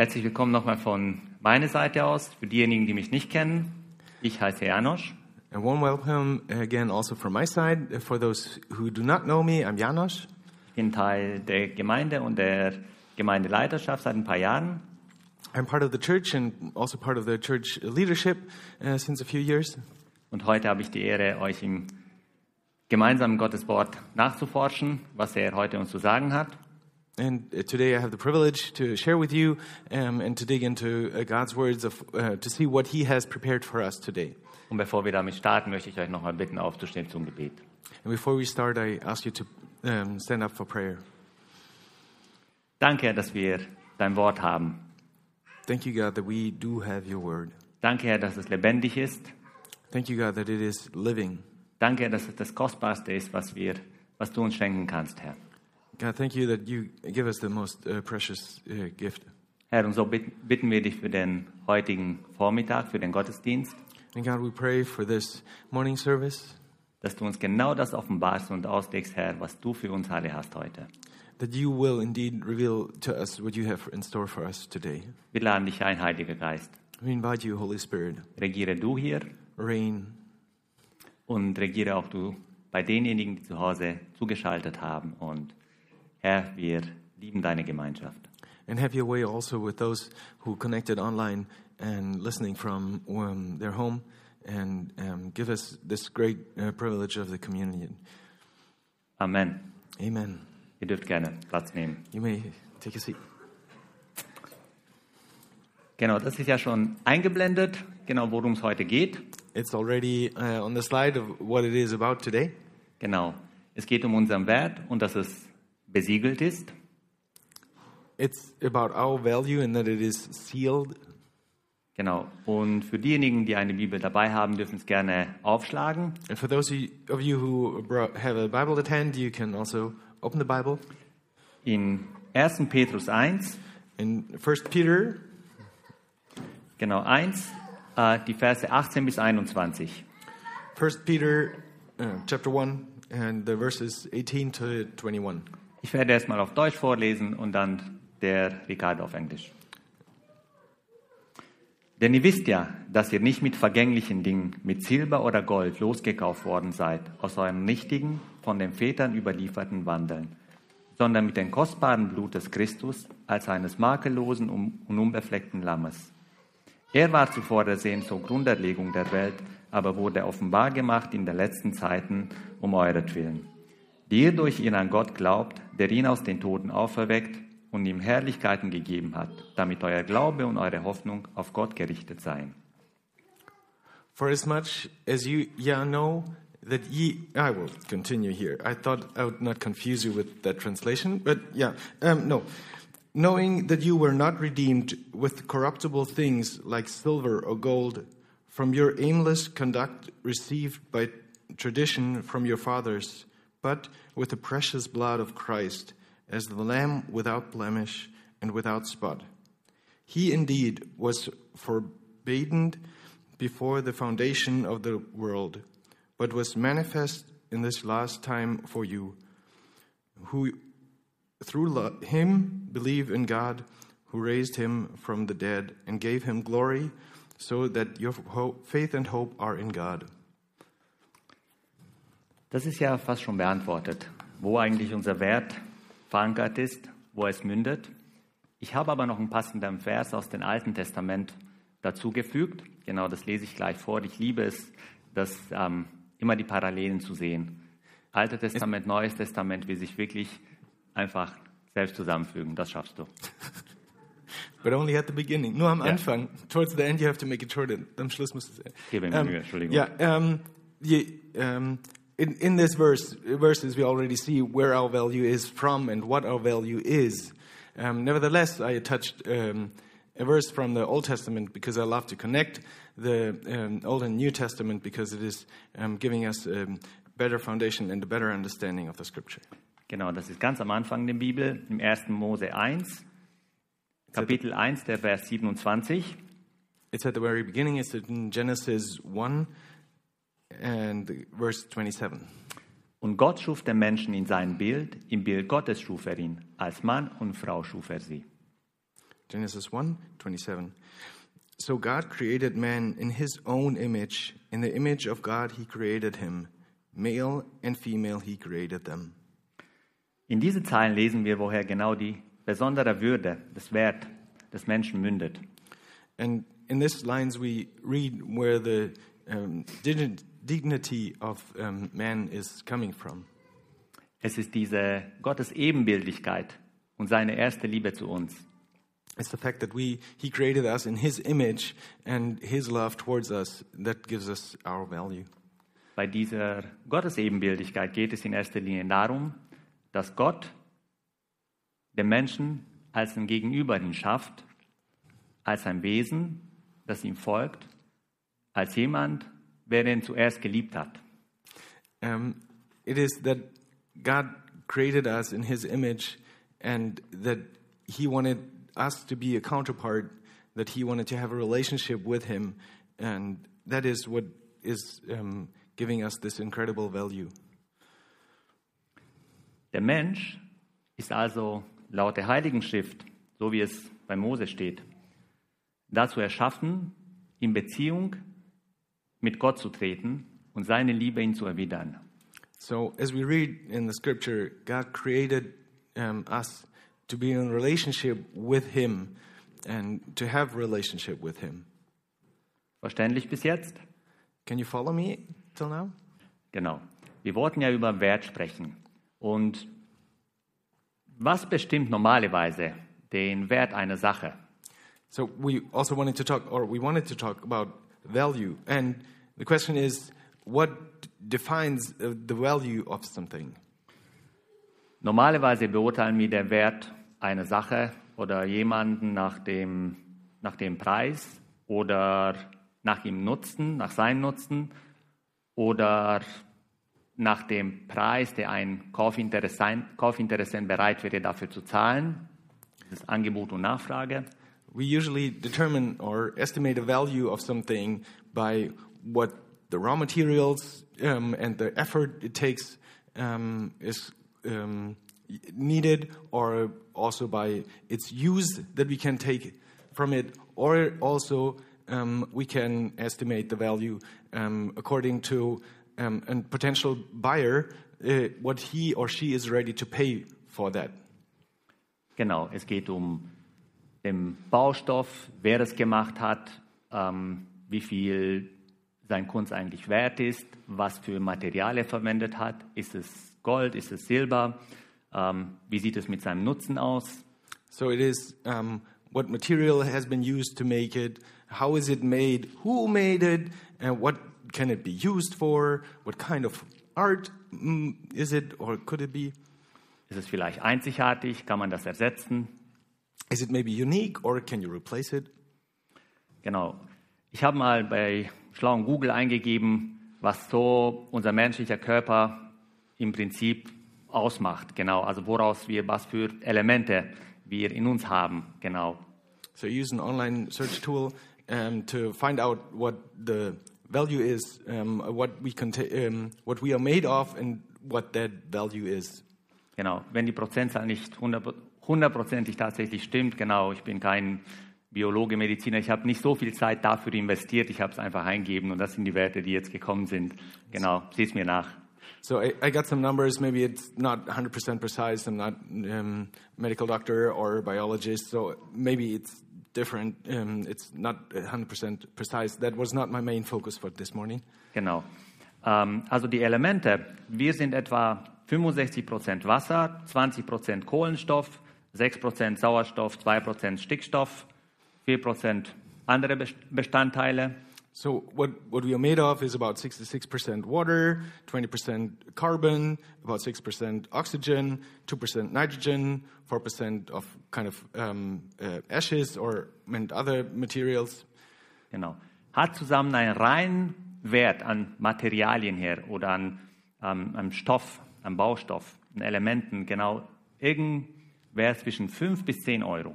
Herzlich willkommen nochmal von meiner Seite aus. Für diejenigen, die mich nicht kennen, ich heiße Janosch. A warm welcome again also from my side. For those who do not know me, I'm Janos. Ich bin Teil der Gemeinde und der Gemeindeleiterschaft seit ein paar Jahren. I'm part of the church and also part of the church leadership uh, since a few years. Und heute habe ich die Ehre, euch im gemeinsamen Gotteswort nachzuforschen, was er heute uns zu sagen hat. And today I have the privilege to share with you um, and to dig into uh, God's words of, uh, to see what He has prepared for us today. Und bevor wir damit starten, möchte ich euch nochmal bitten, aufzustehen zum Gebet. And before we start, I ask you to um, stand up for prayer. Danke, Herr, dass wir dein Wort haben. Thank you, God, that we do have your word. Danke, Herr, dass es lebendig ist. Thank you, God, that it is living. Danke, Herr, dass es das Kostbarste ist, was, wir, was du uns schenken kannst, Herr. God, thank you that you give us the most uh, precious uh, gift. Herr, und so bit- bitten wir dich für den heutigen Vormittag, für den Gottesdienst, And God, we pray for this morning service dass du uns genau das offenbarst und auslegst, Herr, was du für uns alle hast heute. that you will indeed reveal to us what you have in store for us today. Wir laden dich ein, Heiliger Geist. We invite you, Holy Spirit, Regiere du hier reign und regiere auch du bei denjenigen, die zu Hause zugeschaltet haben. Und Herr, wir lieben deine Gemeinschaft. and have your way also with those who connected online and listening from um, their home and um, give us this great uh, privilege of the communion. Amen. Amen. Ihr dürft gerne Platz nehmen. You may take a seat. Genau, das ist ja schon eingeblendet, genau worum es heute geht. It's already uh, on the slide of what it is about today. Genau, es geht um unseren Wert und dass es besiegelt ist. It's about our value and that it is sealed. Genau, und für diejenigen, die eine Bibel dabei haben, dürfen es gerne aufschlagen. And for those of you who have a Bible at hand, you can also open the Bible In 1. Petrus 1, in 1 Peter genau 1, äh, die Verse 18 bis 21. 1 Peter uh, chapter 1 and the verses 18 to 21. Ich werde erstmal auf Deutsch vorlesen und dann der Ricardo auf Englisch. Denn ihr wisst ja, dass ihr nicht mit vergänglichen Dingen, mit Silber oder Gold losgekauft worden seid, aus eurem nichtigen, von den Vätern überlieferten Wandeln, sondern mit dem kostbaren Blut des Christus als eines makellosen und unbefleckten Lammes. Er war zuvor ersehen zur Grunderlegung der Welt, aber wurde offenbar gemacht in den letzten Zeiten um euretwillen, die ihr durch ihn an Gott glaubt, der ihn aus den Toten auferweckt und ihm Herrlichkeiten gegeben hat, damit euer Glaube und eure Hoffnung auf Gott gerichtet seien. For as much as you yeah, know that ye, I will continue here. I thought I would not confuse you with that translation, but yeah, um, no. Knowing that you were not redeemed with corruptible things like silver or gold from your aimless conduct received by tradition from your fathers, but with the precious blood of Christ as the Lamb without blemish and without spot. He indeed was forbidden before the foundation of the world, but was manifest in this last time for you, who through him believe in God, who raised him from the dead and gave him glory, so that your hope, faith and hope are in God. Das ist ja fast schon beantwortet, wo eigentlich unser Wert verankert ist, wo es mündet. Ich habe aber noch einen passenden Vers aus dem Alten Testament dazugefügt. Genau, das lese ich gleich vor. Ich liebe es, das ähm, immer die Parallelen zu sehen. Altes Testament, Neues Testament, wie sich wirklich einfach selbst zusammenfügen. Das schaffst du. But only at the beginning. Nur am Ja. Anfang. Towards the end you have to make it short. Am Schluss musst du es. Gebe mir Mühe, Entschuldigung. Yeah. Um, yeah, um, in, in this verse, verses, we already see where our value is from and what our value is. Um, nevertheless, I touched um, a verse from the Old Testament because I love to connect the um, Old and New Testament because it is um, giving us a better foundation and a better understanding of the Scripture. Genau, das ist ganz am Anfang der Bibel, im 1. Mose 1, Kapitel 1, der Vers 27. It's at the very beginning. It's in Genesis 1 and verse 27. Und Gott schuf den Menschen in sein Bild, im Bild Gottes schuf er ihn, als Mann und Frau schuf er sie. Genesis 1 27. So God created man in his own image. In the image of God, he created him. Male and female, he created them. In diese Zeilen lesen wir, woher genau die besondere Würde, das Wert des Menschen mündet. And in these lines, we read where the um, dignity of um, man is coming from. Es ist diese Gottes Ebenbildlichkeit und seine erste Liebe zu uns. It's the fact that we he created us in his image and his love towards us that gives us our value. Bei dieser Gottesebenbildlichkeit geht es in erster Linie darum, dass Gott den Menschen als ein Gegenüber ihn schafft, als ein Wesen, das ihm folgt, als jemand, wer ihn zuerst geliebt hat. Um, it is that God created us in his image and that he wanted us to be a counterpart, that he wanted to have a relationship with him, and that is what is um, giving us this incredible value. Der Mensch ist also laut der Heiligen Schrift, so wie es bei Mose steht, dazu erschaffen, in Beziehung mit Gott zu treten und seine Liebe ihm zu erwidern. So, as we read in the scripture, God created um, us to be in relationship with Him and to have relationship with Him. Verständlich bis jetzt? Can you follow me till now? Genau. Wir wollten ja über Wert sprechen. Und was bestimmt normalerweise den Wert einer Sache? So we also wanted to talk, or we wanted to talk about value, and the question is, what defines uh, the value of something? Normalerweise beurteilen wir den Wert einer Sache oder jemanden nach dem, nach dem Preis oder nach ihm Nutzen, nach seinem Nutzen oder nach dem Preis, der ein Kaufinteressent, Kaufinteressent bereit wäre, dafür zu zahlen. Das ist Angebot und Nachfrage. We usually determine or estimate the value of something by what the raw materials um, and the effort it takes um, is um, needed, or also by its use that we can take from it, or also um, we can estimate the value um, according to um, a potential buyer, uh, what he or she is ready to pay for that. Genau, es geht um den Baustoff, wer es gemacht hat, ähm, wie viel sein Kunst eigentlich wert ist, was für Material er verwendet hat. Ist es Gold, ist es Silber? Ähm, wie sieht es mit seinem Nutzen aus? So it is um, what material has been used to make it, how is it made, who made it, and what can it be used for, what kind of art mm, is it or could it be? Ist es vielleicht einzigartig? Kann man das ersetzen? Is it maybe unique or can you replace it? Genau. Ich habe mal bei schlauen Google eingegeben, was so unser menschlicher Körper im Prinzip ausmacht. Genau. Also woraus wir, was für Elemente wir in uns haben. Genau. So you use an online search tool um, to find out what the value is, um, what we um, what we are made of, and what that value is. Genau. Wenn die Prozentzahl nicht hundert- hundertprozentig tatsächlich stimmt, genau. Ich bin kein Biologe, Mediziner. Ich habe nicht so viel Zeit dafür investiert. Ich habe es einfach eingegeben und das sind die Werte, die jetzt gekommen sind. Genau. Sieh's mir nach. So I, I got some numbers. Maybe it's not 100% precise. I'm not um, medical doctor or biologist, so maybe it's different. Um, it's not 100% precise. That was not my main focus for this morning. Genau. Ähm, also die Elemente, wir sind etwa 65% Wasser, 20% Kohlenstoff, 6% Sauerstoff, 2% Stickstoff, 4% andere Best- Bestandteile. So what, what we are made of is about 66% water, 20% carbon, about 6% oxygen, 2% nitrogen, 4% of kind of um, uh, ashes or and other materials. Genau. Hat zusammen einen reinen Wert an Materialien her oder an, ähm, am Stoff, am Baustoff, an Elementen, genau, irgendwer zwischen 5 bis 10 Euro.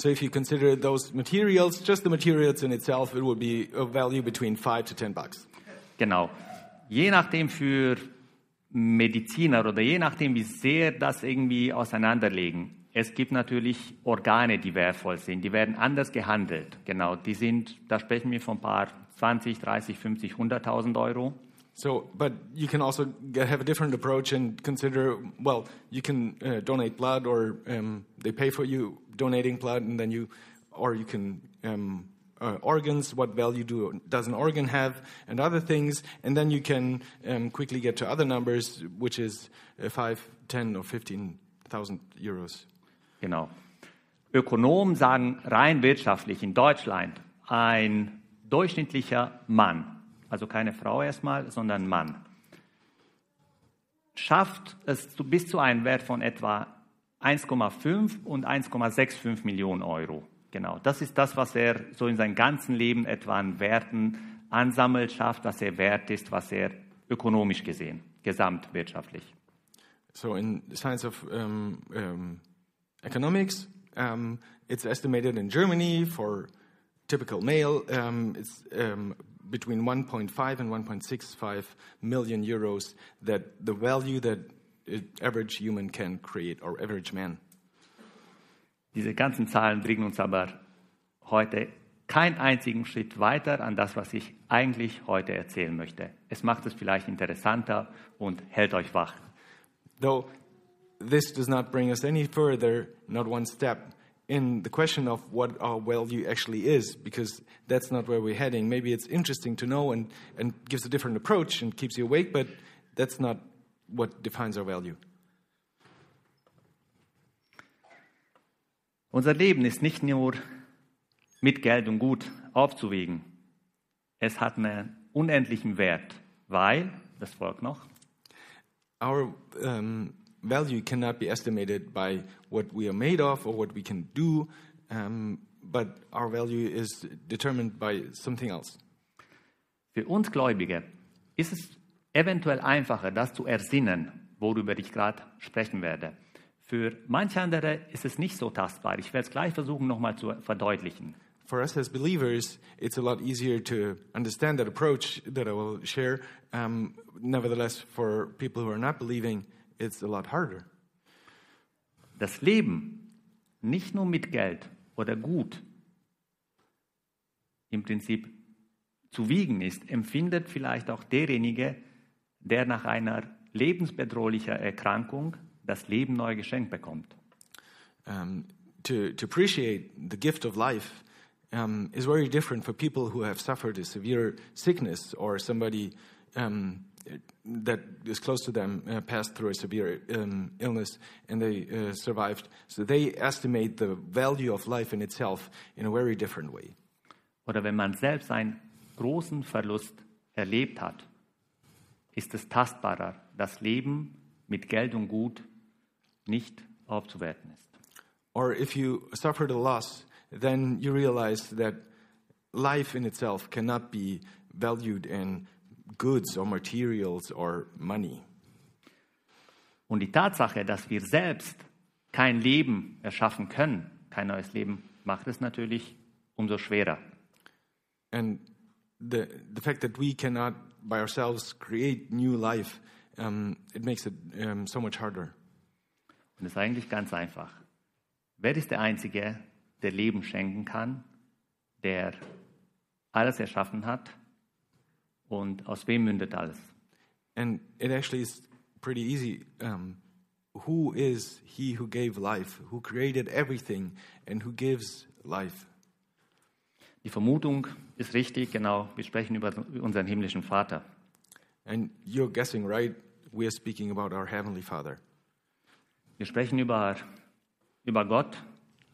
So if you consider those materials, just the materials in itself, it would be a value between five to ten bucks. Genau. Je nachdem für Mediziner oder je nachdem, wie sehr das irgendwie auseinanderlegen, es gibt natürlich Organe, die wertvoll sind. Die werden anders gehandelt. Genau, die sind, da sprechen wir von ein paar 20, 30, 50, 100.000 Euro. So, but you can also get, have a different approach and consider, well, you can uh, donate blood or um, they pay for you donating blood and then you, or you can, um, uh, organs, what value do, does an organ have and other things. And then you can um, quickly get to other numbers, which is uh, 5, 10 or 15,000 euros. Genau. Ökonomen sagen rein wirtschaftlich in Deutschland, ein durchschnittlicher Mann, also keine Frau erstmal, sondern Mann, schafft es bis zu einem Wert von etwa 1,5 und 1,65 Millionen Euro. Genau, das ist das, was er so in seinem ganzen Leben etwa an Werten ansammelt, schafft, was er wert ist, was er ökonomisch gesehen, gesamtwirtschaftlich. So, in science of um, um, economics, um, it's estimated in Germany for typical male, it's between 1.5 and 1.65 million euros that the value that average human can create or average man. Diese ganzen Zahlen bringen uns aber heute keinen einzigen Schritt weiter an das, was ich eigentlich heute erzählen möchte. Es macht es vielleicht interessanter und hält euch wach. Though this does not bring us any further, not one step, in the question of what our value actually is, because that's not where we're heading. Maybe it's interesting to know and, and gives a different approach and keeps you awake, but that's not what defines our value. Unser Leben ist nicht nur mit Geld und Gut aufzuwiegen. Es hat einen unendlichen Wert, weil, das folgt noch, Our um, value cannot be estimated by what we are made of or what we can do, um, but our value is determined by something else. für uns Gläubige ist es eventuell einfacher, das zu ersinnen, worüber ich gerade sprechen werde. Für manche andere ist es nicht so tastbar. Ich werde es gleich versuchen, nochmal zu verdeutlichen. For us as believers, it's a lot easier to understand that approach that I will share. Um, nevertheless, for people who are not believing, it's a lot harder. Das Leben nicht nur mit Geld oder Gut im Prinzip zu wiegen ist, empfindet vielleicht auch derjenige, der nach einer lebensbedrohlichen Erkrankung das Leben neu geschenkt bekommt. Um, to, to appreciate the gift of life um, is very different for people who have suffered a severe sickness or somebody um, that is close to them uh, passed through a severe um, illness and they uh, survived. So they estimate the value of life in itself in a very different way. Oder wenn man selbst einen großen Verlust erlebt hat, ist es tastbarer, dass Leben mit Geld und Gut nicht aufzuwerten ist. Or if you suffered a loss, then you realize that life in itself cannot be valued in goods or materials or money. Und die Tatsache, dass wir selbst kein Leben erschaffen können, kein neues Leben, macht es natürlich umso schwerer. And the, the fact that we cannot by ourselves create new life, um, it makes it um, so much harder. Und es ist eigentlich ganz einfach. Wer ist der Einzige, der Leben schenken kann, der alles erschaffen hat? Und aus wem mündet alles? And it actually is pretty easy. Um, who is he who gave life, who created everything, and who gives life? Die Vermutung ist richtig, genau. Wir sprechen über unseren himmlischen Vater. And you're guessing right, we are speaking about our Heavenly Father. Wir sprechen über, über Gott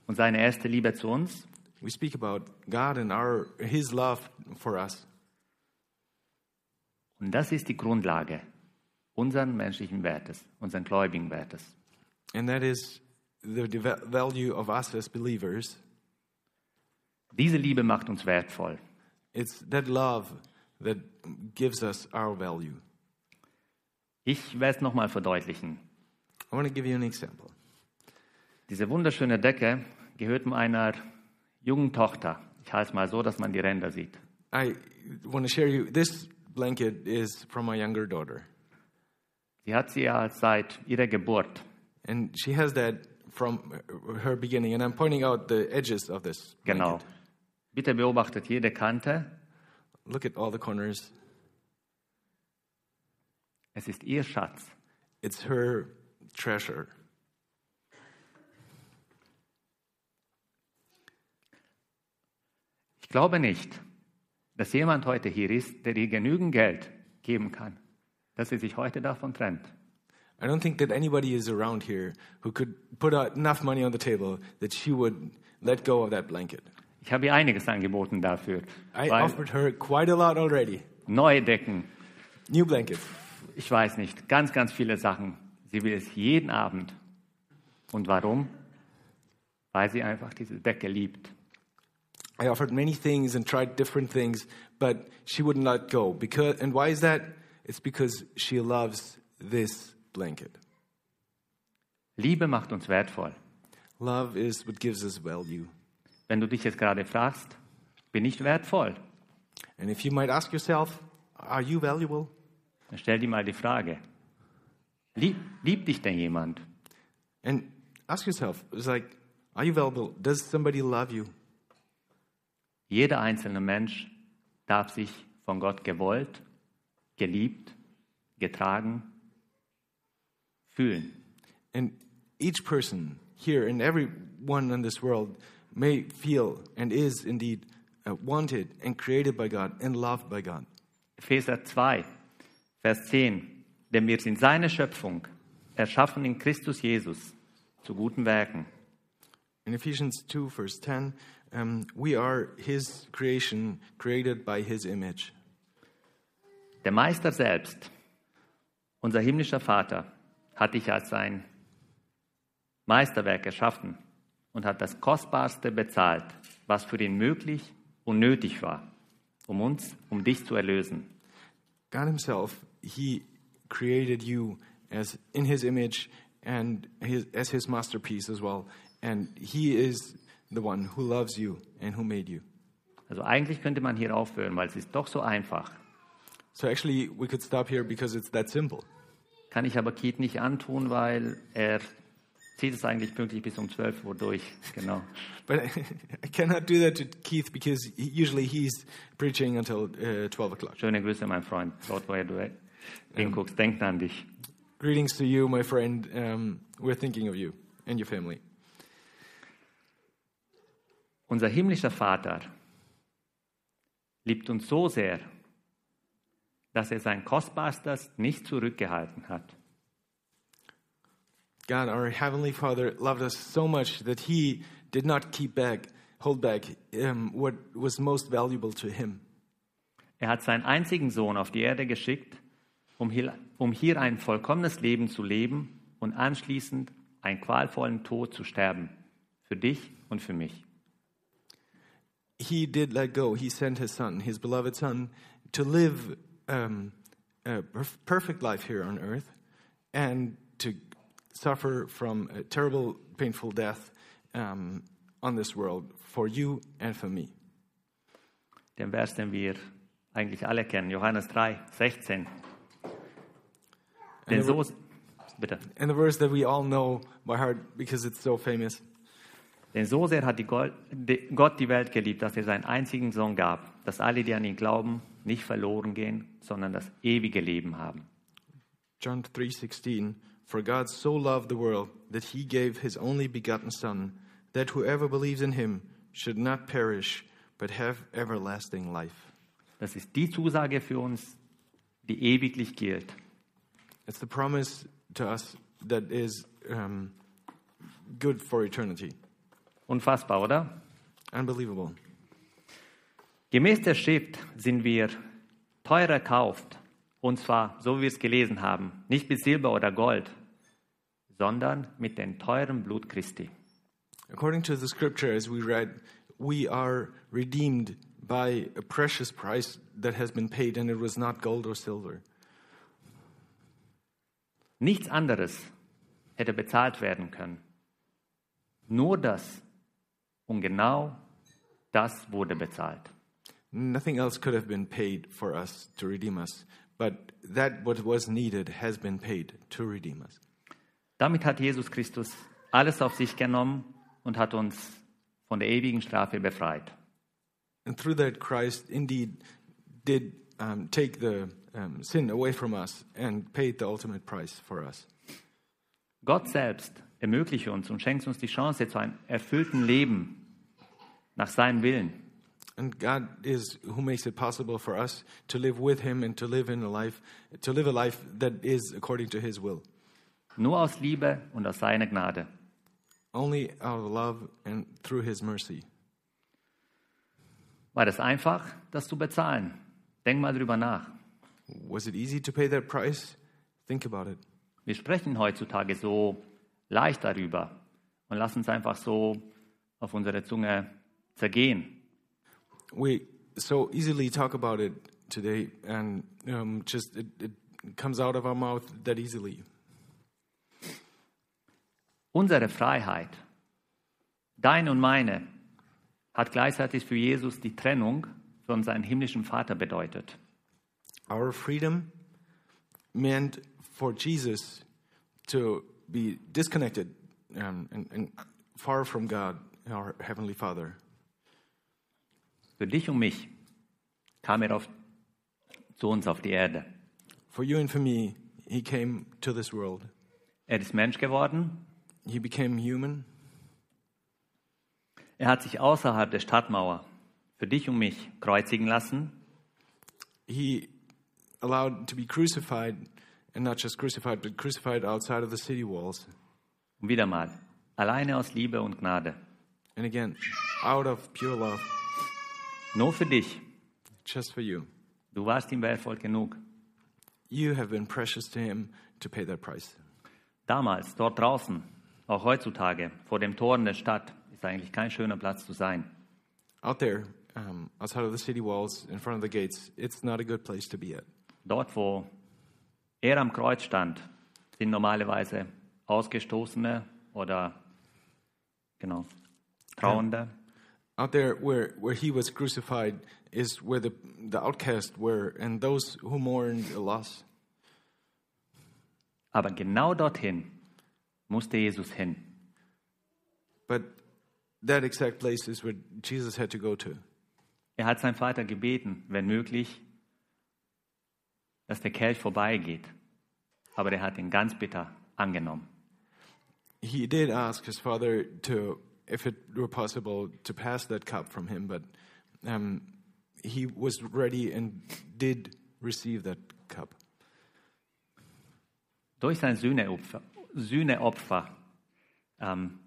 und seine erste Liebe zu uns. We speak about God and our, His love for us. Und das ist die Grundlage unseren menschlichen Wertes, unseren gläubigen Wertes. And that is the value of us as believers. Diese Liebe macht uns wertvoll. It's that love that gives us our value. Ich werde es nochmal verdeutlichen. I want to give you an example. Diese wunderschöne Decke gehört einer jungen Tochter. Ich halte es mal so, dass man die Ränder sieht. I want to share you this blanket is from my younger daughter. Sie hat sie ja seit ihrer Geburt. And she has that from her beginning, and I'm pointing out the edges of this. Genau. blanket. Bitte beobachtet jede Kante. Look at all the corners. Es ist ihr Schatz. It's her treasure. Ich glaube nicht, dass jemand heute hier ist, der ihr genügend Geld geben kann, dass sie sich heute davon trennt. I don't think that anybody is around here who could put enough money on the table that she would let go of that blanket. Ich habe ihr einiges angeboten dafür. I offered her quite a lot already. neue Decken, New blankets. ich weiß nicht, ganz, ganz viele Sachen. Sie will es jeden Abend. Und warum? Weil sie einfach diese Decke liebt. I offered many things and tried different things, but she wouldn't let go. Because, and why is that? It's because she loves this blanket. Liebe macht uns wertvoll. Love is what gives us value. Wenn du dich jetzt gerade fragst, bin ich wertvoll? And if you might ask yourself, are you valuable? Dann stell dir mal die Frage. Lieb, liebt dich denn jemand? And ask yourself, it's like, are you valuable? Does somebody love you? Jeder einzelne Mensch darf sich von Gott gewollt, geliebt, getragen fühlen. And each person here and everyone in this world may feel and is indeed uh, wanted and created by God and loved by God. Epheser 2, Vers 10. Denn wir sind seine Schöpfung, erschaffen in Christus Jesus zu guten Werken. In Ephesians 2, verse 10, um, we are His creation, created by His image. Der Meister selbst, unser himmlischer Vater, hat dich als sein Meisterwerk erschaffen und hat das Kostbarste bezahlt, was für ihn möglich und nötig war, um uns, um dich zu erlösen. God Himself, He created you as in His image and his, as His masterpiece as well. And He is the one who loves you and who made you. Also eigentlich könnte man hier aufhören, weil es ist doch so einfach. So actually, we could stop here because it's that simple. Kann ich aber Keith nicht antun, weil er zieht es eigentlich pünktlich bis um 12 Uhr durch. Genau. But I cannot do that to Keith because usually he's preaching until uh, 12 o'clock. Schöne Grüße, mein Freund. Dort, wo du hinguckst, denk an dich. Greetings to you, my friend. Um, we're thinking of you and your family. Unser himmlischer Vater liebt uns so sehr, dass er sein Kostbarstes nicht zurückgehalten hat. God, our Heavenly Father, loved us so much that He did not keep back, hold back um, what was most valuable to Him. Er hat seinen einzigen Sohn auf die Erde geschickt, um hier, um hier ein vollkommenes Leben zu leben und anschließend einen qualvollen Tod zu sterben. Für dich und für mich. He did let go. He sent His Son, His beloved Son, to live um, a perf- perfect life here on earth and to suffer from a terrible, painful death um, on this world for you and for me. Den Vers, den wir eigentlich alle kennen, Johannes 3, 16. Denn so, bitte. And the verse that we all know by heart because it's so famous. Denn so sehr hat die Gott, die, Welt geliebt, dass er seinen einzigen Sohn gab, dass alle, die an ihn glauben, nicht verloren gehen, sondern das ewige Leben haben. John 3:16 For God so loved the world that he gave his only begotten son that whoever believes in him should not perish but have everlasting life. Das ist die Zusage für uns, die ewiglich gilt. It's the promise to us that is um, good for eternity. Unfassbar, oder? Unbelievable. Gemäß der Schrift sind wir teuer erkauft, und zwar, so wie wir es gelesen haben, nicht mit Silber oder Gold, sondern mit dem teuren Blut Christi. According to the scripture, as we read, we are redeemed by a precious price that has been paid, and it was not gold or silver. Nichts anderes hätte bezahlt werden können. Nur das und genau das wurde bezahlt. Nothing else could have been paid for us to redeem us, but that what was needed has been paid to redeem us. Damit hat Jesus Christus alles auf sich genommen und hat uns von der ewigen Strafe befreit. And through that, Christ indeed did um, take the um, sin away from us and paid the ultimate price for us. Gott selbst ermögliche uns und schenkt uns die Chance zu einem erfüllten Leben nach seinem Willen. And God is who makes it possible for us to live with Him and to live in a life, to live a life that is according to His will. Nur aus Liebe und aus seiner Gnade. Only out of love and through His mercy. War das einfach, das zu bezahlen? Denk mal drüber nach. Was it easy to pay that price? Think about it. Wir sprechen heutzutage so leicht darüber und lassen es einfach so auf unsere Zunge zergehen. We so easily talk about it today, and um, just it, it comes out of our mouth that easily. Unsere Freiheit, deine und meine, hat gleichzeitig für Jesus die Trennung von seinem himmlischen Vater bedeutet. Our freedom meant for Jesus to be disconnected um, and, and far from God, our Heavenly Father. Für dich und mich kam er auf, zu uns auf die Erde. For you and for me, He came to this world. Er ist Mensch geworden. He became human. Er hat sich außerhalb der Stadtmauer für dich und mich kreuzigen lassen. He allowed to be crucified, and not just crucified, but crucified outside of the city walls. Und wieder mal, alleine aus Liebe und Gnade. And again, out of pure love, Nur für dich. just for you. Du warst ihm wertvoll genug. You have been precious to Him to pay that price. Damals, dort draußen, auch heutzutage, vor dem Toren der Stadt, ist eigentlich kein schöner Platz zu sein. Out there, um, outside of the city walls, in front of the gates, it's not a good place to be at. Dort, wo er am Kreuz stand, sind normalerweise Ausgestoßene oder genau, Trauernde. Out there where, where he was crucified is where the, the outcast were and those who mourned a loss. Aber genau dorthin musste Jesus hin. But that exact place is where Jesus had to go to. Er hat seinen Vater gebeten, wenn möglich, dass der Kelch vorbeigeht. Aber er hat ihn ganz bitter angenommen. He did ask his father to, if it were possible, to pass that cup from him, but um, he was ready and did receive that cup. Durch sein Sühneopfer, Sühneopfer ähm,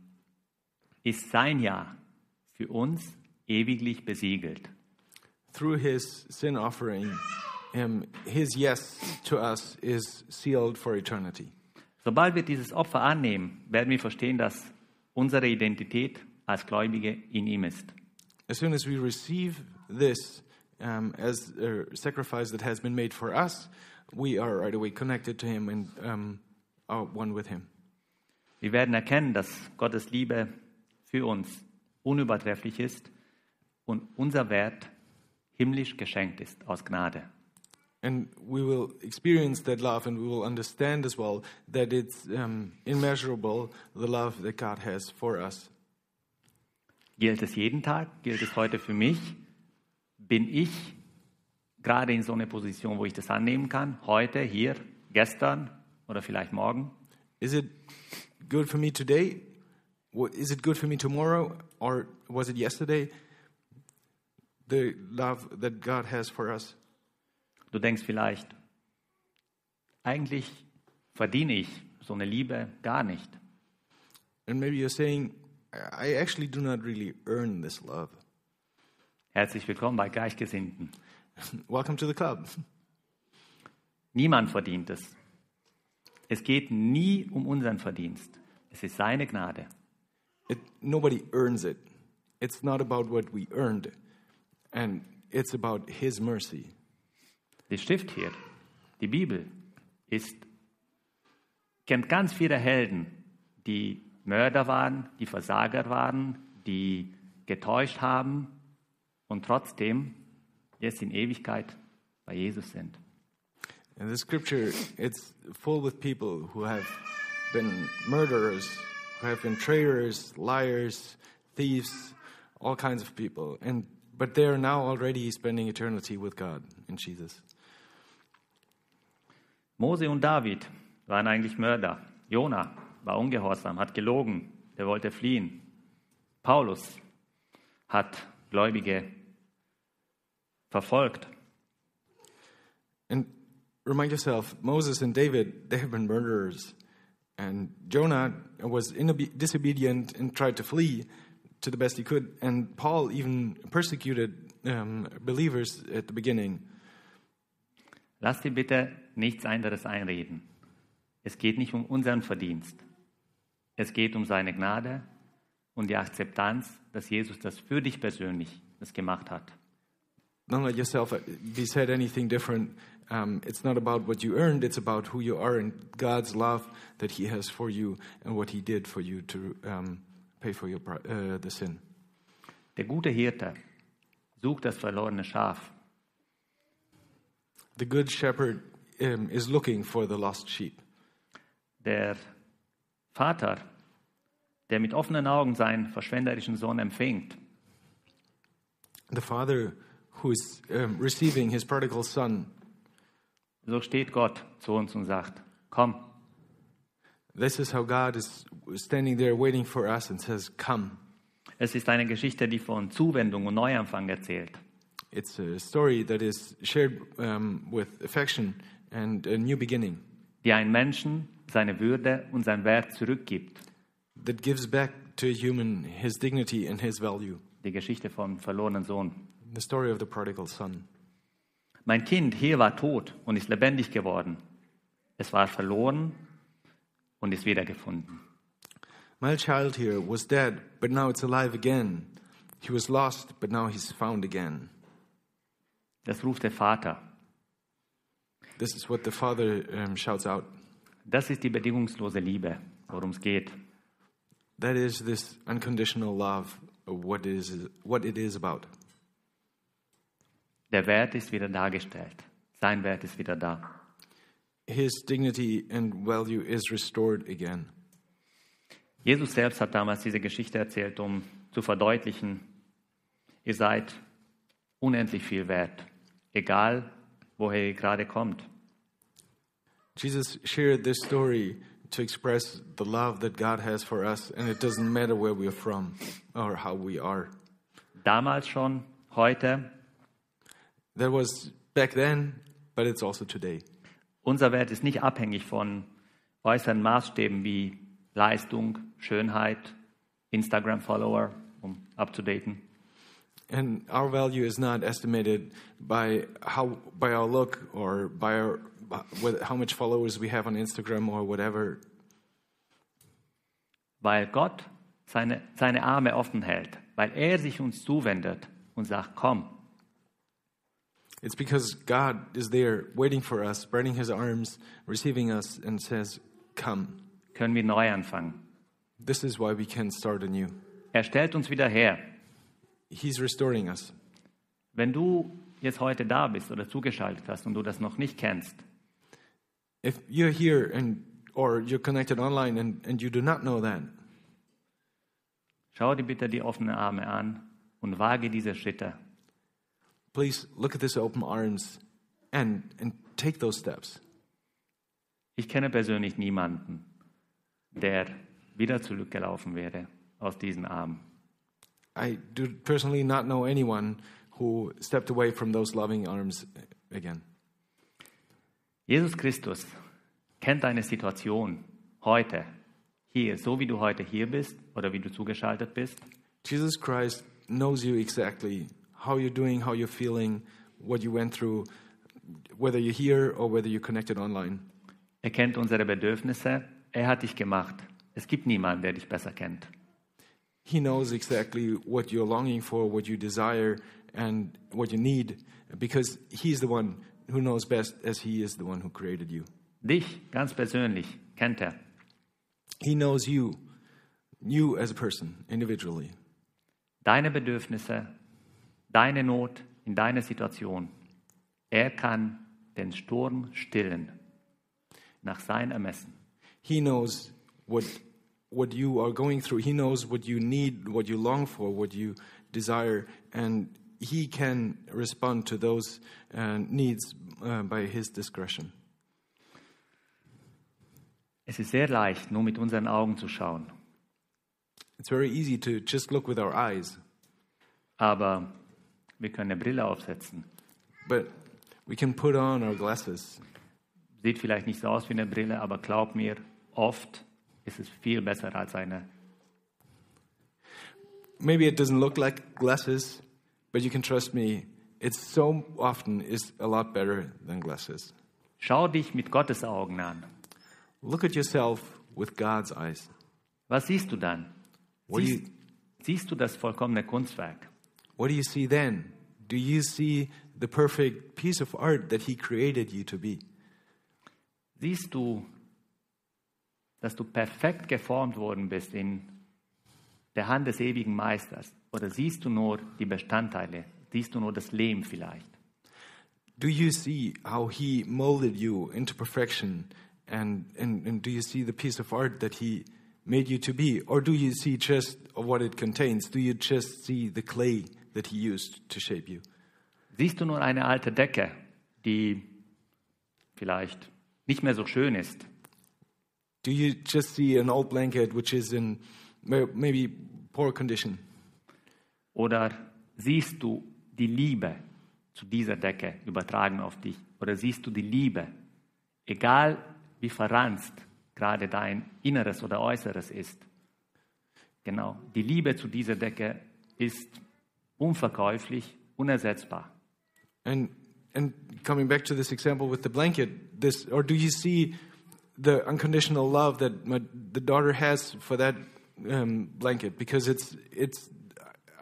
ist sein Ja für uns ewiglich besiegelt. Through his sin offering, um, his yes to us is sealed for eternity. Sobald wir dieses Opfer annehmen, werden wir verstehen, dass unsere Identität als Gläubige in ihm ist. As soon as we receive this um, as a sacrifice that has been made for us, we are right away connected to him and um, are one with him. Wir werden erkennen, dass Gottes Liebe für uns unübertrefflich ist und unser Wert himmlisch geschenkt ist aus Gnade. And we will experience that love and we will understand as well that it's um, immeasurable, the love that God has for us. Gilt es jeden Tag? Gilt es heute für mich? Bin ich gerade in so einer Position, wo ich das annehmen kann? Heute, hier, gestern oder vielleicht morgen? Is it good for me today? Is it good for me tomorrow? Or was it yesterday? The love that God has for us. Du denkst vielleicht, eigentlich verdiene ich so eine Liebe gar nicht. And maybe you're saying, I actually do not really earn this love. Herzlich willkommen bei Gleichgesinnten. Welcome to the club. Niemand verdient es. Es geht nie um unseren Verdienst. Es ist seine Gnade. It, nobody earns it. It's not about what we earned, and it's about His mercy. Die Schrift hier, die Bibel, ist, kennt ganz viele Helden, die Mörder waren, die Versager waren, die getäuscht haben und trotzdem jetzt in Ewigkeit bei Jesus sind. And the scripture, it's full with people who have been murderers, who have been traitors, liars, thieves, all kinds of people. And but they are now already spending eternity with God in Jesus. Mose und David waren eigentlich Mörder. Jona war ungehorsam, hat gelogen, der wollte fliehen. Paulus hat Gläubige verfolgt. And remind yourself, Moses and David, they have been murderers. And Jonah was disobedient and tried to flee to the best he could. And Paul even persecuted um, believers at the beginning. Lass dir bitte nichts anderes einreden. Es geht nicht um unseren Verdienst. Es geht um seine Gnade und die Akzeptanz, dass Jesus das für dich persönlich das gemacht hat. Don't let yourself uh, be said anything different. Um, it's not about what you earned, it's about who you are and God's love that He has for you and what He did for you to um, pay for your, uh, the sin. Der gute Hirte sucht das verlorene Schaf. The Good Shepherd um, is looking for the lost sheep. Der Vater, der mit offenen Augen seinen verschwenderischen Sohn empfängt, The Father who is um, receiving His prodigal Son, so steht Gott zu uns und sagt, komm, this is how God is standing there waiting for us and says, Come. es ist eine Geschichte, die von Zuwendung und Neuanfang erzählt. It's a story that is shared um, with affection and a new beginning. die einen Menschen seine Würde und sein Wert zurückgibt. that gives back to a human his dignity and his value. Die Geschichte vom verlorenen Sohn. The story of the prodigal son. Mein Kind hier war tot und ist lebendig geworden. Es war verloren und ist wiedergefunden. My child here was dead, but now it's alive again. He was lost, but now he's found again. Das ruft der Vater. This is what the father um, shouts out. Das ist die bedingungslose Liebe, worum es geht. That is this unconditional love what is what it is about. Der Wert ist wieder dargestellt. Sein Wert ist wieder da. His dignity and value is restored again. Jesus selbst hat damals diese Geschichte erzählt, um zu verdeutlichen, ihr seid unendlich viel wert, egal woher ihr gerade kommt. Jesus shared this story to express the love that God has for us, and it doesn't matter where we are from or how we are. Damals schon, heute, That was back then, but it's also today. unser Wert ist nicht abhängig von äußeren Maßstäben wie Leistung, Schönheit, Instagram-Follower, um abzudaten. And our value is not estimated by how by our look or by our with how much followers we have on Instagram or whatever. Weil Gott seine, seine Arme offen hält, weil er sich uns zuwendet und sagt, komm, It's because God is there waiting for us, spreading his arms, receiving us and says, "Come." können wir neu anfangen. This is why we can start anew. Er stellt uns wieder her. He's restoring us. Wenn du jetzt heute da bist oder zugeschaltet hast und du das noch nicht kennst, If you're here and or you're connected online and, and you do not know that, schau dir bitte die offenen Arme an und wage diese Schritte. please look at this open arms and and take those steps. Ich kenne persönlich niemanden, der wieder zurückgelaufen wäre aus diesen Armen. I do personally not know anyone who stepped away from those loving arms again. Jesus Christus kennt deine Situation heute, hier, so wie du heute hier bist oder wie du zugeschaltet bist. Jesus Christ knows you exactly how you're doing, how you're feeling, what you went through, whether you're here or whether you're connected online. Er kennt unsere Bedürfnisse. Er hat dich gemacht. Es gibt niemanden, der dich besser kennt. He knows exactly what you're longing for, what you desire, and what you need, because He's the one who knows best, as He is the one who created you. Dich ganz persönlich kennt er. He knows you, you as a person, individually. Deine Bedürfnisse, deine Not in deiner Situation. Er kann den Sturm stillen nach seinem Ermessen. He knows what what you are going through. He knows what you need, what you long for, what you desire, and He can respond to those uh, needs uh, by His discretion. Es ist sehr leicht, nur mit unseren Augen zu schauen. It's very easy to just look with our eyes, Aber wir können eine Brille aufsetzen. but we can put on our glasses. Sieht vielleicht nicht so aus wie eine Brille, aber glaub mir, oft ist es viel besser als eine. Maybe it doesn't look like glasses, but you can trust me, it's so often is a lot better than glasses. Schau dich mit Gottes Augen an. Look at yourself with God's eyes. Was siehst du dann? Do you, Siehst, siehst du das vollkommene Kunstwerk? what do you see then? Do you see the perfect piece of art that He created you to be? Siehst du, dass du perfekt geformt worden bist in der Hand des ewigen Meisters? Oder siehst du nur die Bestandteile? Siehst du nur das Lehm vielleicht? Do you see how He molded you into perfection? And, and, and do you see the piece of art that He made you to be? Or do you see just what it contains? Do you just see the clay that He used to shape you? Siehst du nur eine alte Decke, die vielleicht nicht mehr so schön ist? Do you just see an old blanket which is in may- maybe poor condition? Oder siehst du die Liebe zu dieser Decke übertragen auf dich? Oder siehst du die Liebe, egal wie verranzt gerade dein Inneres oder Äußeres ist? Genau, die Liebe zu dieser Decke ist unverkäuflich, unersetzbar. And and coming back to this example with the blanket, this or do you see the unconditional love that my, the daughter has for that um, blanket because it's it's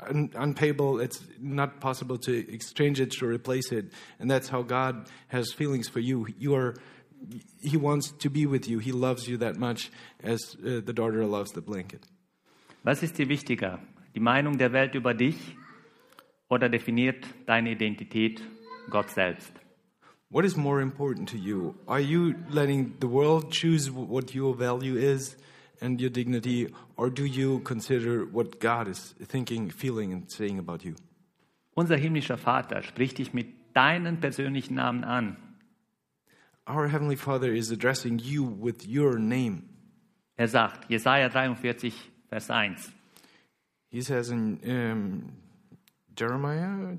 un, unpayable. It's not possible to exchange it to replace it, and that's how God has feelings for you. You are. He wants to be with you. He loves you that much as uh, the daughter loves the blanket. Was ist dir wichtiger? Die Meinung der Welt über dich oder definiert deine Identität Gott selbst? What is more important to you? Are you letting the world choose what your value is and your dignity, or do you consider what God is thinking, feeling, and saying about you? Unser himmlischer Vater spricht dich mit deinen persönlichen Namen an. Our Heavenly Father is addressing you with your name. Er sagt, Jesaja 43, Vers 1, He says in um, Jeremiah,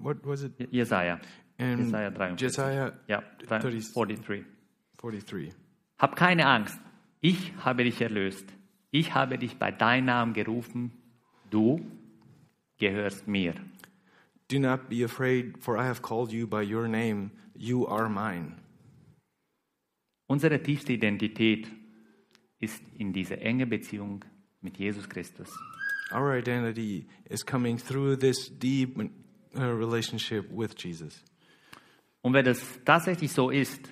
what was it? Jesaja, In Jesaja 43. Jesaja Ja, 30 43. 43. Hab keine Angst, ich habe dich erlöst. Ich habe dich bei deinem Namen gerufen. Du gehörst mir. Do not be afraid, for I have called you by your name. You are mine. Unsere tiefste Identität ist in diese enge Beziehung mit Jesus Christus. Our identity is coming through this deep uh, relationship with Jesus. Und wenn das tatsächlich so ist,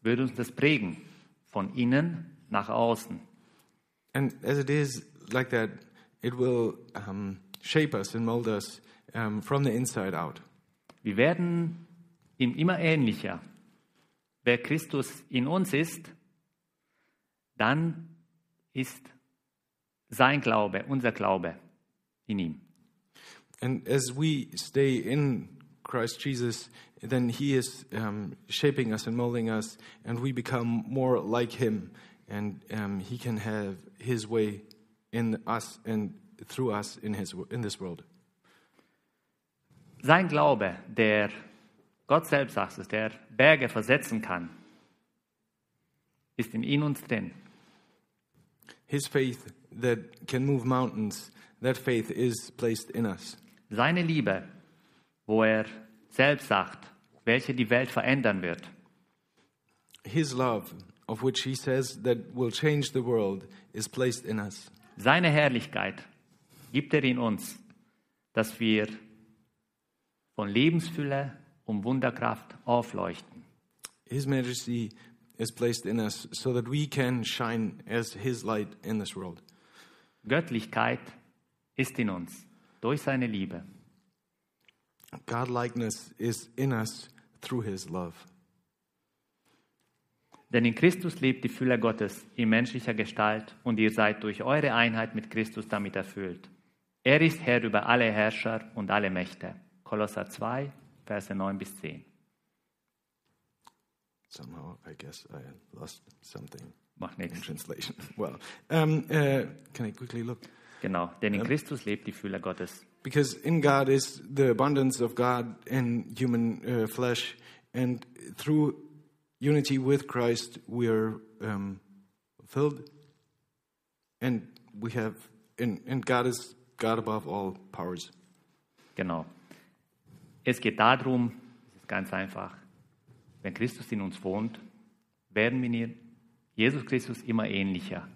würde uns das prägen, von innen nach außen. And as it is like that, it will um, shape us and mold us um, from the inside out. Wir werden ihm immer ähnlicher. Wer Christus in uns ist, dann ist sein Glaube, unser Glaube in ihm. And as we stay in Christ Jesus, then He is um, shaping us and molding us, and we become more like Him, and um, He can have His way in us and through us in His in this world. Sein Glaube, der Gott selbst sagt es, der Berge versetzen kann, ist in ihn uns drin. His faith that can move mountains, that faith is placed in us. Seine Liebe, wo er selbst sagt, welche die Welt verändern wird, His love, of which He says that will change the world, is placed in us. seine Herrlichkeit gibt er in uns, dass wir von Lebensfülle und Wunderkraft aufleuchten. His majesty is placed in us so that we can shine as His light in this world. Göttlichkeit ist in uns durch seine Liebe. Godlikeness is in us through His love. Denn in Christus lebt die Fülle Gottes in menschlicher Gestalt und ihr seid durch eure Einheit mit Christus damit erfüllt. Er ist Herr über alle Herrscher und alle Mächte. Kolosser 2, Verse 9 bis 10. Somehow, I guess I lost something Macht in nichts. translation. Well, um, uh, can I quickly look? Genau, denn in Christus lebt die Fülle Gottes. Because in God is the abundance of God in human uh, flesh, and through unity with Christ, we are um, filled, and we have, and, and God is God above all powers. Genau. Es geht darum, es ist ganz einfach, wenn Christus in uns wohnt, werden wir Jesus Christus immer ähnlicher.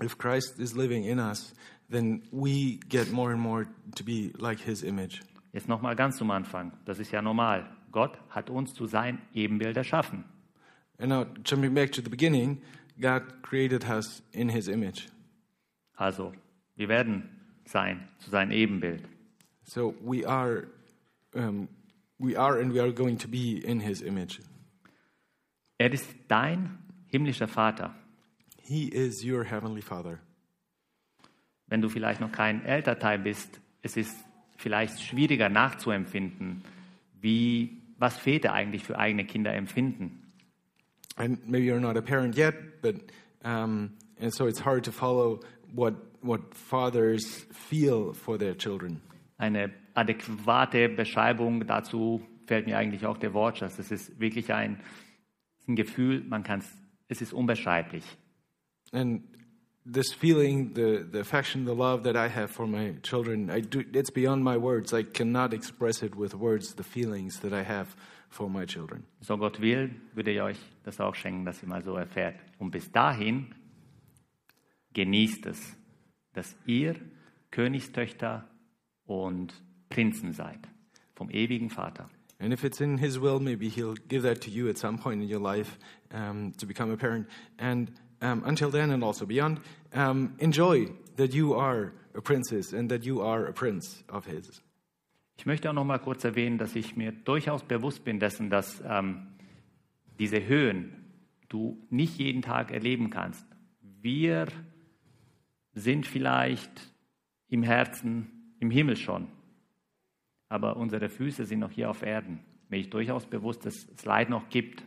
If Christ is living in us, then we get more and more to be like His image. Jetzt nochmal ganz zum Anfang. Das ist ja normal. Gott hat uns zu sein Ebenbild erschaffen. And now, jumping back to the beginning, God created us in His image. Also, wir werden sein zu seinem Ebenbild. So we are, um, we are, and we are going to be in His image. Er ist dein himmlischer Vater. He is your heavenly Father. Wenn du vielleicht noch kein Elternteil bist, es ist vielleicht schwieriger nachzuempfinden, wie, was Väter eigentlich für eigene Kinder empfinden. And maybe you're not a parent yet, but um, and so it's hard to follow what what fathers feel for their children. Eine adäquate Beschreibung dazu fällt mir eigentlich auch der Wortschatz. Es ist wirklich ein, ein Gefühl, man kann es, es ist unbeschreiblich. And this feeling, the, the affection, the love that I have for my children, I do, it's beyond my words. I cannot express it with words, the feelings that I have for my children. So Gott will, würde ich euch das auch schenken, dass ihr mal so erfährt. Und bis dahin genießt es, dass ihr Königstöchter und Prinzen seid vom ewigen Vater. And if it's in His will, maybe He'll give that to you at some point in your life um, to become a parent. And um, until then, and also beyond, um, enjoy that you are a princess and that you are a prince of His. Ich möchte auch noch mal kurz erwähnen, dass ich mir durchaus bewusst bin dessen, dass ähm, diese Höhen du nicht jeden Tag erleben kannst. Wir sind vielleicht im Herzen im Himmel schon, aber unsere Füße sind noch hier auf Erden. Mir ist durchaus bewusst, dass es Leid noch gibt.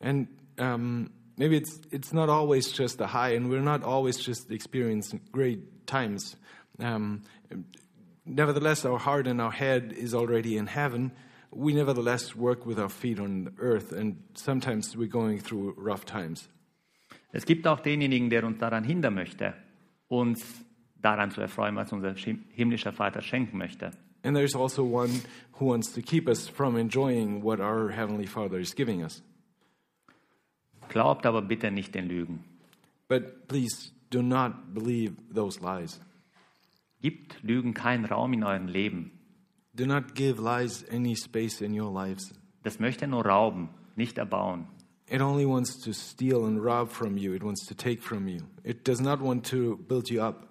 And um, maybe it's it's not always just a high, and we're not always just experiencing great times. Um, nevertheless, our heart and our head is already in heaven. We nevertheless work with our feet on earth, and sometimes we're going through rough times. Es gibt auch denjenigen, der uns daran hindern möchte, uns daran zu erfreuen, was unser himmlischer Vater schenken möchte. And there's also one who wants to keep us from enjoying what our heavenly Father is giving us. Glaubt aber bitte nicht den Lügen. But please do not believe those lies. Gibt Lügen keinen Raum in eurem Leben. Do not give lies any space in your lives. Das möchte nur rauben, nicht erbauen. It only wants to steal and rob from you. It wants to take from you. It does not want to build you up.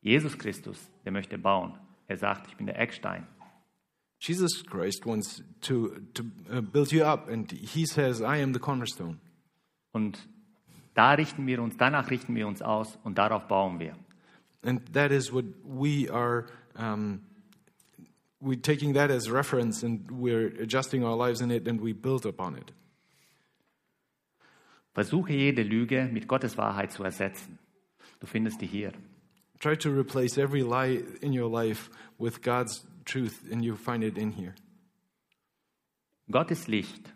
Jesus Christus, der möchte bauen. Er sagt, ich bin der Eckstein. Jesus Christ wants to, to uh, build you up, and he says, I am the cornerstone. Und da richten wir uns, danach richten wir uns aus und darauf bauen wir. And that is what we are, um, we're taking that as reference and we're adjusting our lives in it and we build upon it. Versuche jede Lüge mit Gottes Wahrheit zu ersetzen. Du findest die hier. Try to replace every lie in your life with God's truth, and you find it in here. Gott ist Licht.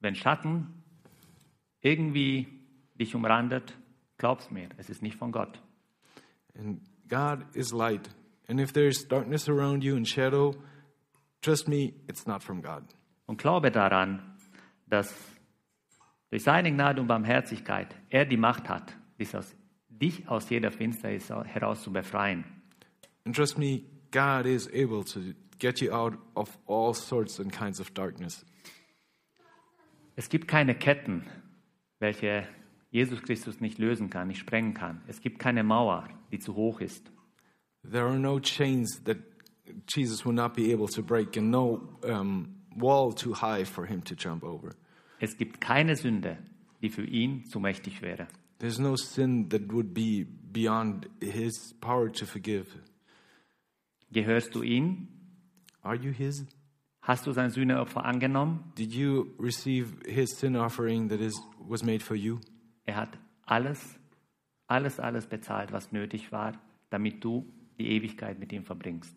Wenn Schatten irgendwie dich umrandet, glaub's mir, es ist nicht von Gott. And God is light. And if there's darkness around you and shadow, trust me, it's not from God. Und glaube daran, dass durch seine Gnade und Barmherzigkeit er die Macht hat, dich aus, dich aus jeder Finsternis heraus zu befreien. And trust me, God is able to get you out of all sorts and kinds of darkness. Es gibt keine Ketten, welche Jesus Christus nicht lösen kann, nicht sprengen kann. Es gibt keine Mauer, die zu hoch ist. There are no chains that Jesus will not be able to break, and no um, wall too high for him to jump over. Es gibt keine Sünde, die für ihn zu mächtig wäre. There's no sin that would be beyond his power to forgive. Gehörst du ihm? Are you his? Hast du sein Sühneopfer angenommen? Did you receive his sin offering that is was made for you? Er hat alles, alles, alles bezahlt, was nötig war, damit du die Ewigkeit mit ihm verbringst.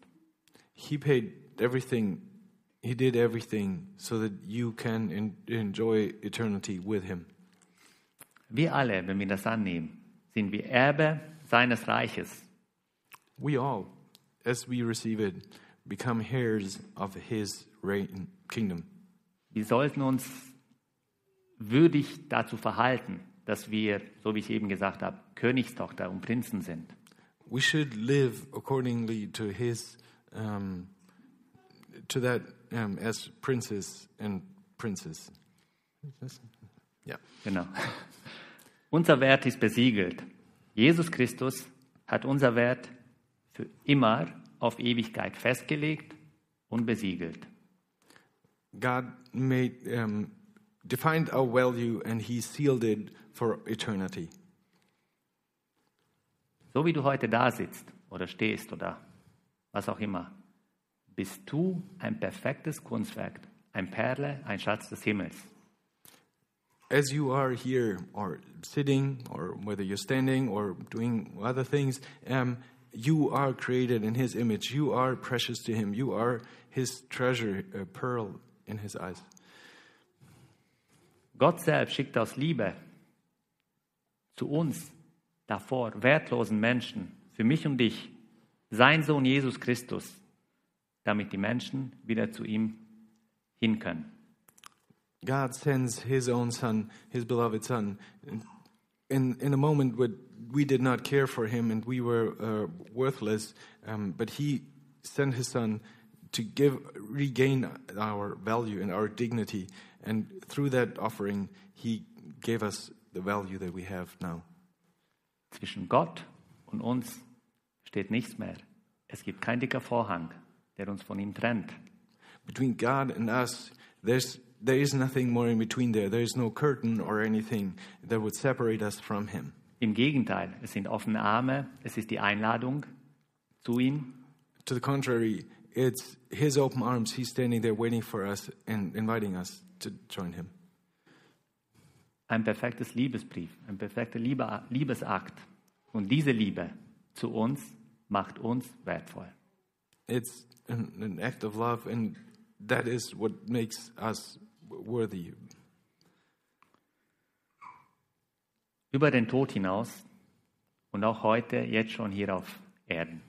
He paid everything. He did everything so that you can en- enjoy eternity with him. Wir alle, wenn wir das annehmen, sind wir Erbe seines Reiches. We all, as we receive it, become heirs of his reign kingdom. Wir sollten uns würdig dazu verhalten, dass wir, so wie ich eben gesagt habe, Königstochter und Prinzen sind. We should live accordingly to his, um, to that um, as princes and princes. Yeah. Genau. Unser Wert ist besiegelt. Jesus Christus hat unser Wert für immer auf Ewigkeit festgelegt und besiegelt. God made um, defined our value and he sealed it for eternity. So wie du heute da sitzt oder stehst oder was auch immer, bist du ein perfektes Kunstwerk, ein Perle, ein Schatz des Himmels. As you are here or sitting or whether you're standing or doing other things, um, you are created in his image. You are precious to him. You are his treasure, a pearl in his eyes. Gott selbst schickt aus Liebe zu uns, davor wertlosen Menschen, für mich und dich, sein Sohn Jesus Christus, damit die Menschen wieder zu ihm hin können. God sends his own son, his beloved son, in, in a moment when we did not care for him and we were uh, worthless, um, but he sent his son to give, regain our value and our dignity. And through that offering, he gave us the value that we have now. Zwischen Gott und uns steht nichts mehr. Es gibt kein dicker Vorhang, der uns von ihm trennt. Between God and us, there's, there is nothing more in between there. There is no curtain or anything that would separate us from him. Im Gegenteil, es sind offene Arme, es ist die Einladung zu ihm. To the contrary, it's his open arms. He's standing there waiting for us and inviting us to join him. Ein perfektes Liebesbrief, ein perfekter Liebe, Liebesakt. Und diese Liebe zu uns macht uns wertvoll. It's an, an act of love, and that is what makes us worthy. Über den Tod hinaus und auch heute, jetzt schon hier auf Erden.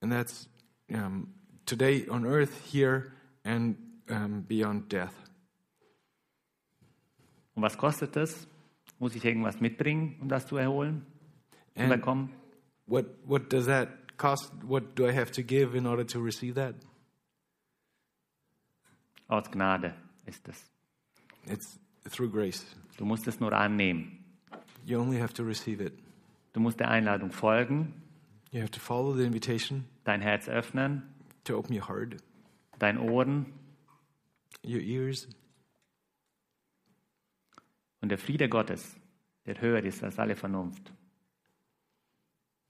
And that's um, today on earth, here, and um, beyond death. Und was kostet es? Muss ich irgendwas mitbringen, um das zu erholen? Zu And bekommen? what, what does that cost? What do I have to give in order to receive that? Aus Gnade ist es. It's through grace. Du musst es nur annehmen. You only have to receive it. Du musst der Einladung folgen, You have to follow the invitation, dein Herz öffnen, to open your heart, dein Ohren your ears, und der Friede Gottes, der höher ist als alle Vernunft.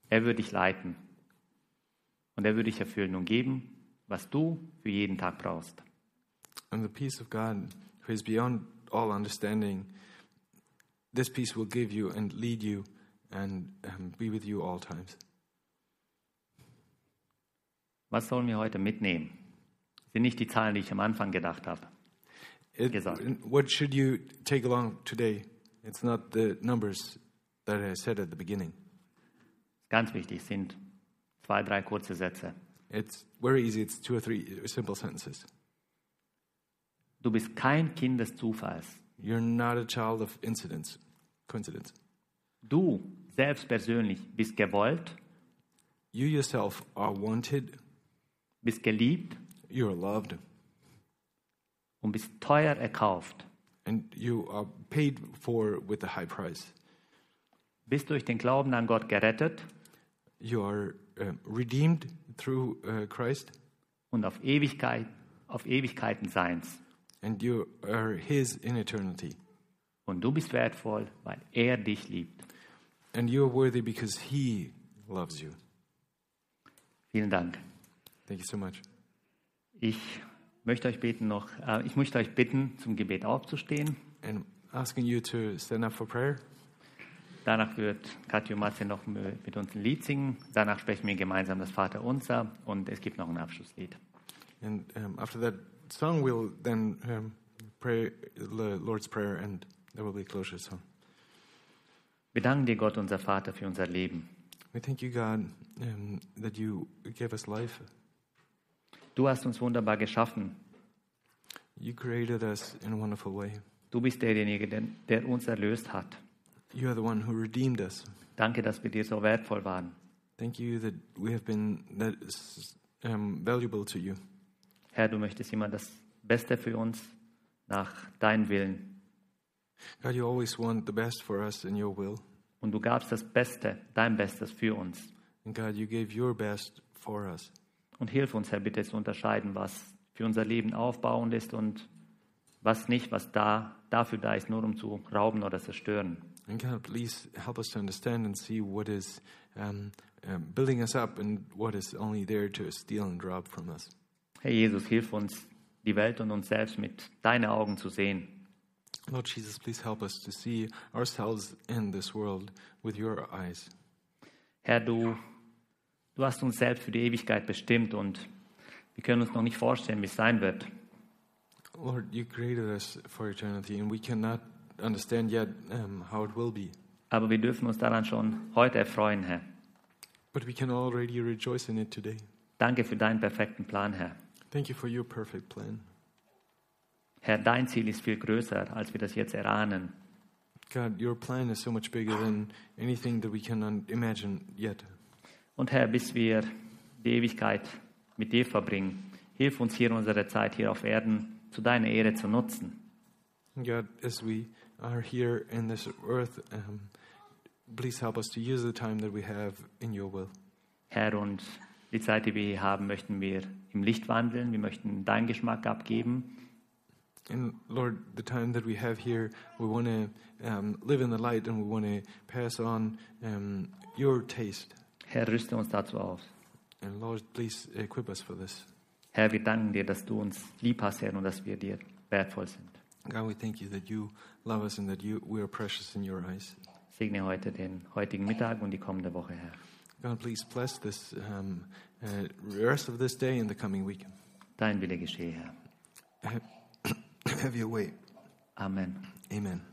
Er wird dich leiten und er wird dich erfüllen und geben, was du für jeden Tag brauchst. and the peace of God, who is beyond all understanding. This peace will give you and lead you and um, be with you all times. Was sollen wir heute mitnehmen? Das sind nicht die Zahlen, die ich am Anfang gedacht habe. Gesagt. what should you take along today? It's not the numbers that I said at the beginning. Ganz wichtig sind zwei, drei kurze Sätze. It's very easy. It's two or three simple sentences. Du bist kein Kind des Zufalls. You're not a child of incidents, coincidence. Du selbst persönlich bist gewollt, You yourself are wanted, bist geliebt you are loved, und bist teuer erkauft. and you are paid for with a high price. Bist durch den Glauben an Gott gerettet You are um, redeemed through uh, Christ, und auf Ewigkeit, auf Ewigkeiten Seins. and you are His in eternity. Und du bist wertvoll, weil er dich liebt. And you are worthy because He loves you. Vielen Dank. Thank you so much. Ich möchte euch beten noch, äh, ich möchte euch bitten, zum Gebet aufzustehen. And asking you to stand up for prayer. Danach wird Katja Marcel noch mit uns ein Lied singen. Danach sprechen wir gemeinsam das Vaterunser und es gibt noch ein Abschlusslied. And um, after that song, we'll then um, pray the Lord's Prayer, and there will be a closure song. Wir danken dir, Gott, unser Vater, für unser Leben. We thank you, God, um, that you gave us life. Du hast uns wunderbar geschaffen. You created us in a wonderful way. Du bist derjenige, der, der uns erlöst hat. You are the one who redeemed us. Danke, dass wir dir so wertvoll waren. Thank you that we have been that is, um, valuable to you. Herr, du möchtest immer das Beste für uns nach deinem Willen. God, you always want the best for us in your will. Und du gabst das Beste, dein Bestes für uns. And God, you gave your best for us. Und hilf uns, Herr, bitte zu unterscheiden, was für unser Leben aufbauend ist und was nicht, was da dafür da ist, nur um zu rauben oder zerstören. And God, please help us to understand and see what is um, um, building us up and what is only there to steal and rob from us. Herr Jesus, hilf uns, die Welt und uns selbst mit deinen Augen zu sehen. Lord Jesus, please help us to see ourselves in this world with your eyes. Herr, du, du hast uns selbst für die Ewigkeit bestimmt und wir können uns noch nicht vorstellen, wie es sein wird. Lord, you created us for eternity, and we cannot understand yet um, how it will be. Aber wir dürfen uns daran schon heute erfreuen, Herr. But we can already rejoice in it today. Danke für deinen perfekten Plan, Herr. Thank you for your perfect plan. Herr, dein Ziel ist viel größer, als wir das jetzt erahnen. God, your plan is so much bigger than anything that we can imagine yet. Und Herr, bis wir die Ewigkeit mit dir verbringen, hilf uns hier unsere Zeit hier auf Erden zu deiner Ehre zu nutzen. God, as we are here in this earth, um, please help us to use the time that we have in your will. Herr, und die Zeit, die wir hier haben, möchten wir im Licht wandeln. Wir möchten deinen Geschmack abgeben. And Lord, the time that we have here, we want to um, live in the light and we want to pass on um, your taste. Herr, rüste uns dazu auf. And Lord, please equip us for this. Herr, wir danken dir, dass du uns lieb hast, Herr, und dass wir dir wertvoll sind. God, we thank you that you love us and that you, we are precious in your eyes. Segne heute den heutigen Mittag und die kommende Woche, Herr. God, please bless this um, uh, rest of this day and the coming week. Dein Wille geschehe, Herr. Have, have your way. Amen. Amen.